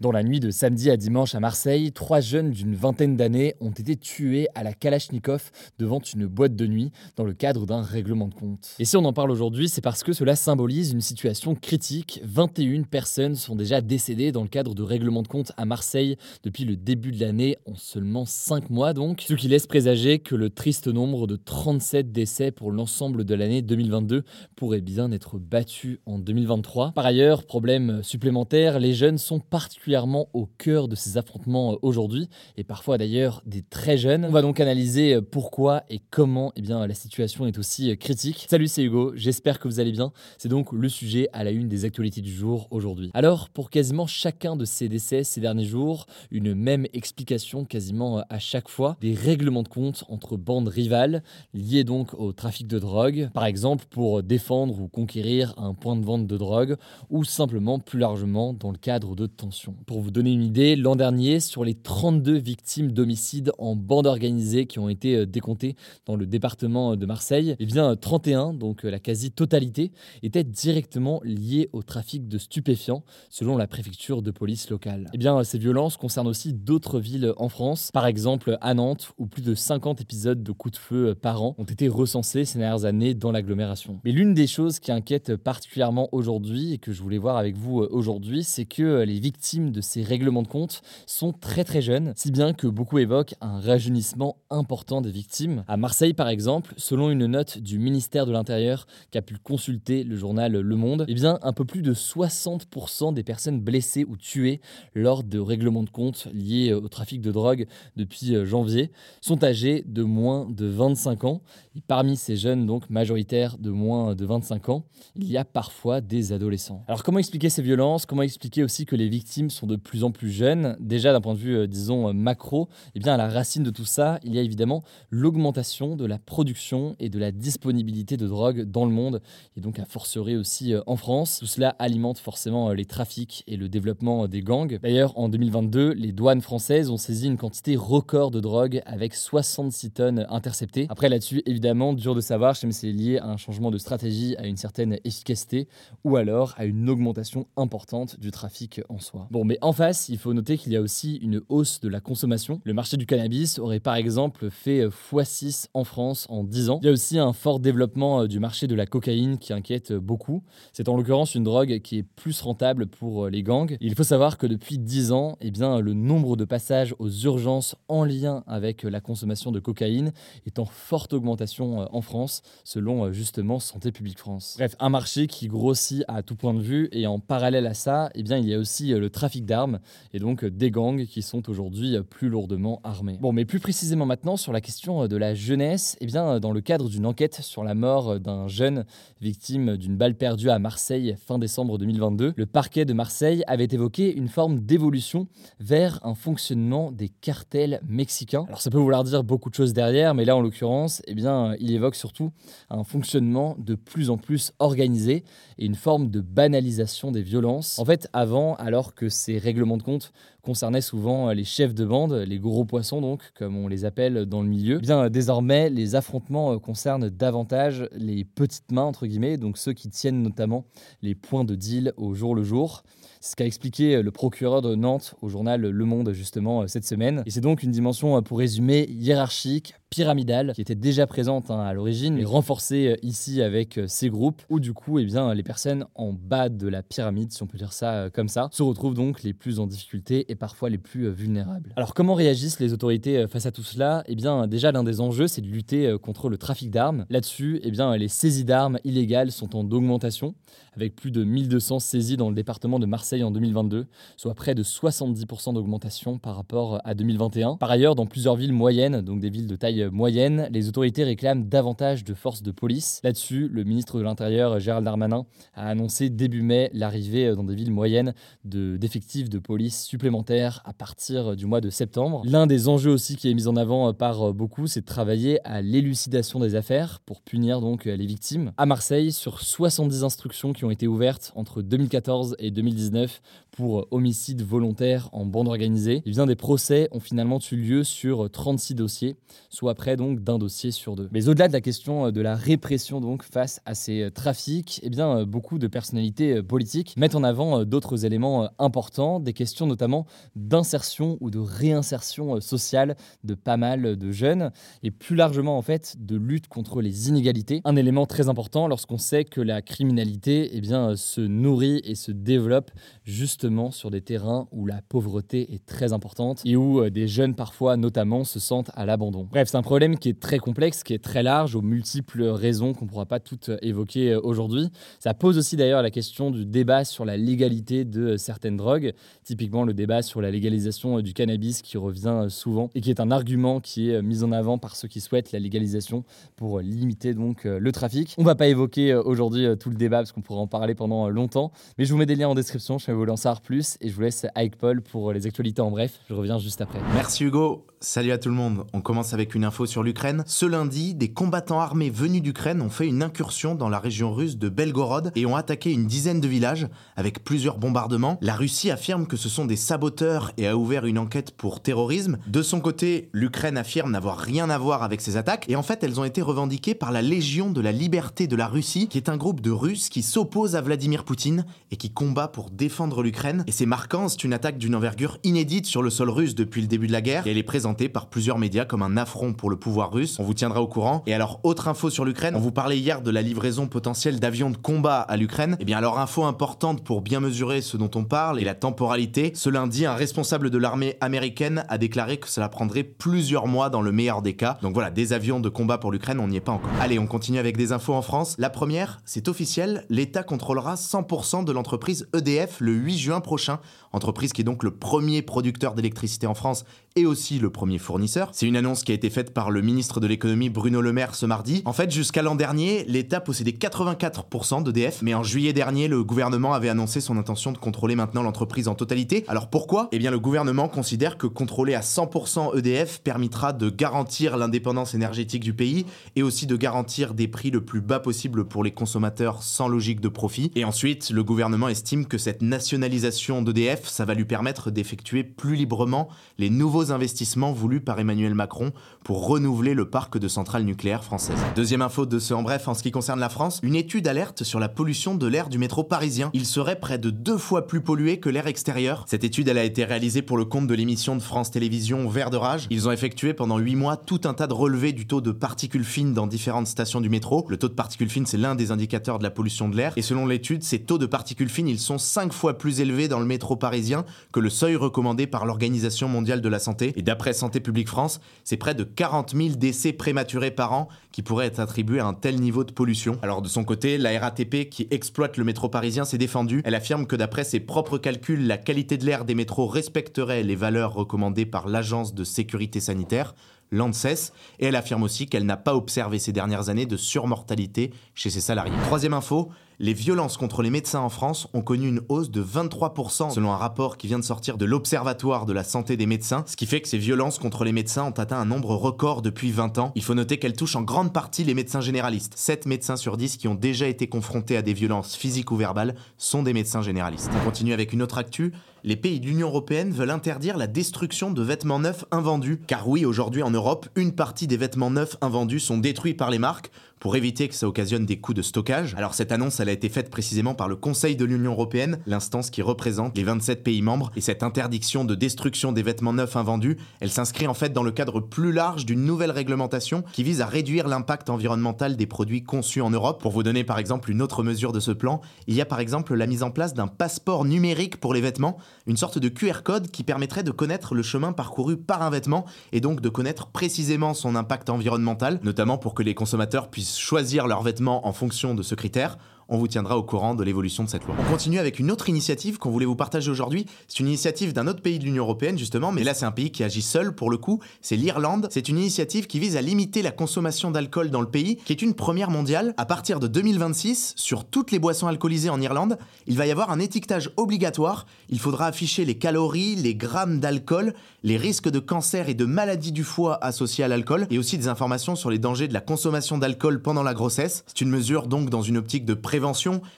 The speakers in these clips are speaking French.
Dans la nuit de samedi à dimanche à Marseille, trois jeunes d'une vingtaine d'années ont été tués à la Kalachnikov devant une boîte de nuit dans le cadre d'un règlement de compte. Et si on en parle aujourd'hui, c'est parce que cela symbolise une situation critique. 21 personnes sont déjà décédées dans le cadre de règlement de compte à Marseille depuis le début de l'année, en seulement 5 mois donc, ce qui laisse présager que le triste nombre de 37 décès pour l'ensemble de l'année 2022 pourrait bien être battu en 2023. Par ailleurs, problème supplémentaire, les jeunes sont particulièrement au cœur de ces affrontements euh, aujourd'hui, et parfois d'ailleurs des très jeunes. On va donc analyser euh, pourquoi et comment eh bien, la situation est aussi euh, critique. Salut, c'est Hugo, j'espère que vous allez bien. C'est donc le sujet à la une des actualités du jour aujourd'hui. Alors, pour quasiment chacun de ces décès ces derniers jours, une même explication quasiment à chaque fois, des règlements de compte entre bandes rivales, liés donc au trafic de drogue, par exemple pour défendre ou conquérir un point de vente de drogue, ou simplement plus largement dans le cadre de tensions. Pour vous donner une idée, l'an dernier, sur les 32 victimes d'homicides en bande organisée qui ont été euh, décomptées dans le département de Marseille, eh bien 31, donc euh, la quasi-totalité, étaient directement liées au trafic de stupéfiants, selon la préfecture de police locale. Eh bien, ces violences concernent aussi d'autres villes en France, par exemple à Nantes, où plus de 50 épisodes de coups de feu euh, par an ont été recensés ces dernières années dans l'agglomération. Mais l'une des choses qui inquiète particulièrement aujourd'hui et que je voulais voir avec vous aujourd'hui, c'est que les victimes de ces règlements de compte sont très très jeunes, si bien que beaucoup évoquent un rajeunissement important des victimes. À Marseille par exemple, selon une note du ministère de l'Intérieur qui a pu consulter le journal Le Monde, eh bien un peu plus de 60% des personnes blessées ou tuées lors de règlements de compte liés au trafic de drogue depuis euh, janvier sont âgées de moins de 25 ans. Et parmi ces jeunes donc majoritaires de moins de 25 ans, il y a parfois des adolescents. Alors comment expliquer ces violences? Comment expliquer aussi que les victimes de plus en plus jeunes. Déjà d'un point de vue, euh, disons, euh, macro, eh bien, à la racine de tout ça, il y a évidemment l'augmentation de la production et de la disponibilité de drogue dans le monde, et donc à fortiori aussi euh, en France. Tout cela alimente forcément les trafics et le développement des gangs. D'ailleurs, en 2022, les douanes françaises ont saisi une quantité record de drogue avec 66 tonnes interceptées. Après là-dessus, évidemment, dur de savoir si c'est lié à un changement de stratégie, à une certaine efficacité, ou alors à une augmentation importante du trafic en soi. Bon, mais en face, il faut noter qu'il y a aussi une hausse de la consommation. Le marché du cannabis aurait par exemple fait x6 en France en 10 ans. Il y a aussi un fort développement euh, du marché de la cocaïne qui inquiète beaucoup. C'est en l'occurrence une drogue qui est plus rentable pour euh, les gangs. Il faut savoir que depuis 10 ans, eh bien, le nombre de passages aux urgences en lien avec la consommation de cocaïne est en forte augmentation euh, en France, selon justement Santé publique France. Bref, un marché qui grossit à tout point de vue et en parallèle à ça, eh bien, il y a aussi le trafic d'armes et donc des gangs qui sont aujourd'hui plus lourdement armés. Bon, mais plus précisément maintenant sur la question de la jeunesse, eh bien dans le cadre d'une enquête sur la mort d'un jeune victime d'une balle perdue à Marseille fin décembre 2022, le parquet de Marseille avait évoqué une forme d'évolution vers un fonctionnement des cartels mexicains. Alors ça peut vouloir dire beaucoup de choses derrière, mais là en l'occurrence, eh bien il évoque surtout un fonctionnement de plus en plus organisé et une forme de banalisation des violences. En fait, avant, alors que ces règlements de compte concernaient souvent les chefs de bande, les gros poissons donc, comme on les appelle dans le milieu. Eh bien désormais, les affrontements euh, concernent davantage les petites mains entre guillemets, donc ceux qui tiennent notamment les points de deal au jour le jour. C'est ce qu'a expliqué le procureur de Nantes au journal Le Monde justement euh, cette semaine. Et c'est donc une dimension, euh, pour résumer, hiérarchique, pyramidale qui était déjà présente hein, à l'origine, mais renforcée euh, ici avec ces groupes, où du coup, eh bien, les personnes en bas de la pyramide, si on peut dire ça comme ça, se retrouvent donc les plus en difficulté parfois les plus vulnérables. Alors comment réagissent les autorités face à tout cela? Eh bien, déjà l'un des enjeux, c'est de lutter contre le trafic d'armes. Là-dessus, eh bien, les saisies d'armes illégales sont en augmentation, avec plus de 1200 saisies dans le département de Marseille en 2022, soit près de 70% d'augmentation par rapport à 2021. Par ailleurs, dans plusieurs villes moyennes, donc des villes de taille moyenne, les autorités réclament davantage de forces de police. Là-dessus, le ministre de l'Intérieur, Gérald Darmanin, a annoncé début mai l'arrivée dans des villes moyennes d'effectifs de, police supplémentaires à partir du mois de septembre. L'un des enjeux aussi qui est mis en avant par beaucoup, c'est de travailler à l'élucidation des affaires pour punir donc les victimes. À Marseille, sur 70 instructions qui ont été ouvertes entre 2014 et 2019 pour homicide volontaire en bande organisée, eh bien des procès ont finalement eu lieu sur 36 dossiers, soit près donc d'un dossier sur deux. Mais au-delà de la question de la répression donc face à ces trafics, eh bien beaucoup de personnalités politiques mettent en avant d'autres éléments importants, des questions notamment d'insertion ou de réinsertion sociale de pas mal de jeunes et plus largement en fait de lutte contre les inégalités. Un élément très important lorsqu'on sait que la criminalité eh bien, se nourrit et se développe justement sur des terrains où la pauvreté est très importante et où euh, des jeunes parfois notamment se sentent à l'abandon. Bref, c'est un problème qui est très complexe, qui est très large, aux multiples raisons qu'on ne pourra pas toutes évoquer euh, aujourd'hui. Ça pose aussi d'ailleurs la question du débat sur la légalité de certaines drogues, typiquement le débat sur la légalisation du cannabis qui revient souvent et qui est un argument qui est mis en avant par ceux qui souhaitent la légalisation pour limiter donc euh, le trafic. On va pas évoquer aujourd'hui tout le débat parce qu'on pourrait en parler pendant longtemps, mais je vous mets des liens en description, je vais vous lancer plus et je vous laisse avec Paul pour les actualités en bref. Je reviens juste après. Merci Hugo. Salut à tout le monde. On commence avec une info sur l'Ukraine. Ce lundi, des combattants armés venus d'Ukraine ont fait une incursion dans la région russe de Belgorod et ont attaqué une dizaine de villages avec plusieurs bombardements. La Russie affirme que ce sont des saboteurs et a ouvert une enquête pour terrorisme. De son côté, l'Ukraine affirme n'avoir rien à voir avec ces attaques et en fait, elles ont été revendiquées par la Légion de la liberté de la Russie, qui est un groupe de Russes qui s'oppose à Vladimir Poutine et qui combat pour défendre l'Ukraine. Et c'est marquant, c'est une attaque d'une envergure inédite sur le sol russe depuis le début de la guerre elle est présente par plusieurs médias comme un affront pour le pouvoir russe. On vous tiendra au courant. Et alors, autre info sur l'Ukraine, on vous parlait hier de la livraison potentielle d'avions de combat à l'Ukraine. Et eh bien alors, info importante pour bien mesurer ce dont on parle et la temporalité. Ce lundi, un responsable de l'armée américaine a déclaré que cela prendrait plusieurs mois dans le meilleur des cas. Donc voilà, des avions de combat pour l'Ukraine, on n'y est pas encore. Allez, on continue avec des infos en France. La première, c'est officiel, l'État contrôlera 100% de l'entreprise EDF le 8 juin prochain. Entreprise qui est donc le premier producteur d'électricité en France et aussi le premier fournisseur. C'est une annonce qui a été faite par le ministre de l'économie Bruno Le Maire ce mardi. En fait, jusqu'à l'an dernier, l'État possédait 84% d'EDF, mais en juillet dernier, le gouvernement avait annoncé son intention de contrôler maintenant l'entreprise en totalité. Alors pourquoi? Eh bien, le gouvernement considère que contrôler à 100% EDF permettra de garantir l'indépendance énergétique du pays et aussi de garantir des prix le plus bas possible pour les consommateurs sans logique de profit. Et ensuite, le gouvernement estime que cette nationalisation d'EDF, ça va lui permettre d'effectuer plus librement les nouveaux investissements voulus par Emmanuel Macron pour renouveler le parc de centrales nucléaires françaises. Deuxième info de ce en bref en ce qui concerne la France, une étude alerte sur la pollution de l'air du métro parisien. Il serait près de deux fois plus pollué que l'air extérieur. Cette étude, elle a été réalisée pour le compte de l'émission de France Télévisions Vert de Rage. Ils ont effectué pendant huit mois tout un tas de relevés du taux de particules fines dans différentes stations du métro. Le taux de particules fines, c'est l'un des indicateurs de la pollution de l'air. Et selon l'étude, ces taux de particules fines, ils sont cinq fois plus élevés dans le métro parisien que le seuil recommandé par l'Organisation mondiale de la santé. Et d'après Santé publique France, c'est près de 40 000 décès prématurés par an qui pourraient être attribués à un tel niveau de pollution. Alors de son côté, la RATP qui exploite le métro parisien s'est défendue. Elle affirme que d'après ses propres calculs, la qualité de l'air des métros respecterait les valeurs recommandées par l'Agence de sécurité sanitaire l'ANSES, et elle affirme aussi qu'elle n'a pas observé ces dernières années de surmortalité chez ses salariés. Troisième info, les violences contre les médecins en France ont connu une hausse de 23% selon un rapport qui vient de sortir de l'Observatoire de la santé des médecins, ce qui fait que ces violences contre les médecins ont atteint un nombre record depuis 20 ans. Il faut noter qu'elles touchent en grande partie les médecins généralistes. 7 médecins sur 10 qui ont déjà été confrontés à des violences physiques ou verbales sont des médecins généralistes. On continue avec une autre actu. Les pays de l'Union européenne veulent interdire la destruction de vêtements neufs invendus. Car oui, aujourd'hui en Europe, une partie des vêtements neufs invendus sont détruits par les marques pour éviter que ça occasionne des coûts de stockage. Alors cette annonce, elle a été faite précisément par le Conseil de l'Union européenne, l'instance qui représente les 27 pays membres, et cette interdiction de destruction des vêtements neufs invendus, elle s'inscrit en fait dans le cadre plus large d'une nouvelle réglementation qui vise à réduire l'impact environnemental des produits conçus en Europe. Pour vous donner par exemple une autre mesure de ce plan, il y a par exemple la mise en place d'un passeport numérique pour les vêtements, une sorte de QR code qui permettrait de connaître le chemin parcouru par un vêtement et donc de connaître précisément son impact environnemental, notamment pour que les consommateurs puissent choisir leurs vêtements en fonction de ce critère on vous tiendra au courant de l'évolution de cette loi. On continue avec une autre initiative qu'on voulait vous partager aujourd'hui. C'est une initiative d'un autre pays de l'Union européenne justement, mais là c'est un pays qui agit seul pour le coup, c'est l'Irlande. C'est une initiative qui vise à limiter la consommation d'alcool dans le pays, qui est une première mondiale. À partir de 2026, sur toutes les boissons alcoolisées en Irlande, il va y avoir un étiquetage obligatoire. Il faudra afficher les calories, les grammes d'alcool, les risques de cancer et de maladies du foie associés à l'alcool, et aussi des informations sur les dangers de la consommation d'alcool pendant la grossesse. C'est une mesure donc dans une optique de prévention.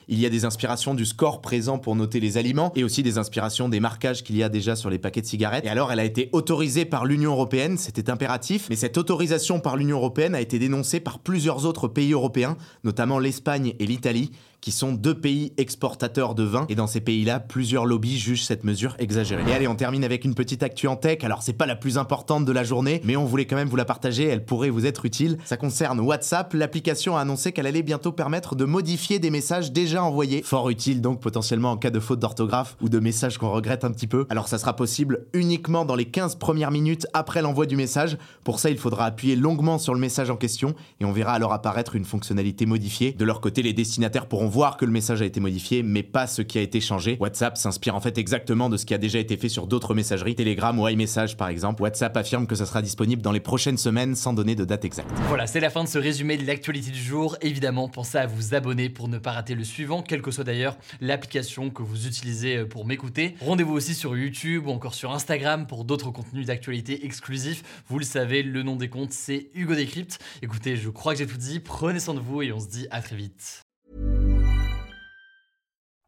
Il y a des inspirations du score présent pour noter les aliments, et aussi des inspirations des marquages qu'il y a déjà sur les paquets de cigarettes. Et alors elle a été autorisée par l'Union européenne, c'était impératif, mais cette autorisation par l'Union européenne a été dénoncée par plusieurs autres pays européens, notamment l'Espagne et l'Italie, qui sont deux pays exportateurs de vin. Et dans ces pays-là, plusieurs lobbies jugent cette mesure exagérée. Et allez, on termine avec une petite actu en tech. Alors, c'est pas la plus importante de la journée, mais on voulait quand même vous la partager. Elle pourrait vous être utile. Ça concerne WhatsApp. L'application a annoncé qu'elle allait bientôt permettre de modifier des messages déjà envoyés. Fort utile donc potentiellement en cas de faute d'orthographe ou de messages qu'on regrette un petit peu. Alors, ça sera possible uniquement dans les 15 premières minutes après l'envoi du message. Pour ça, il faudra appuyer longuement sur le message en question et on verra alors apparaître une fonctionnalité modifiée. De leur côté, les destinataires pourront voir que le message a été modifié, mais pas ce qui a été changé. WhatsApp s'inspire en fait exactement de ce qui a déjà été fait sur d'autres messageries, Telegram ou iMessage par exemple. WhatsApp affirme que ça sera disponible dans les prochaines semaines sans donner de date exacte. Voilà, c'est la fin de ce résumé de l'actualité du jour. Évidemment, pensez à vous abonner pour ne pas rater le suivant, quelle que soit d'ailleurs l'application que vous utilisez euh, pour m'écouter. Rendez-vous aussi sur YouTube ou encore sur Instagram pour d'autres contenus d'actualité exclusifs. Vous le savez, le nom des comptes, c'est Hugo Décrypte. Écoutez, je crois que j'ai tout dit. Prenez soin de vous et on se dit à très vite.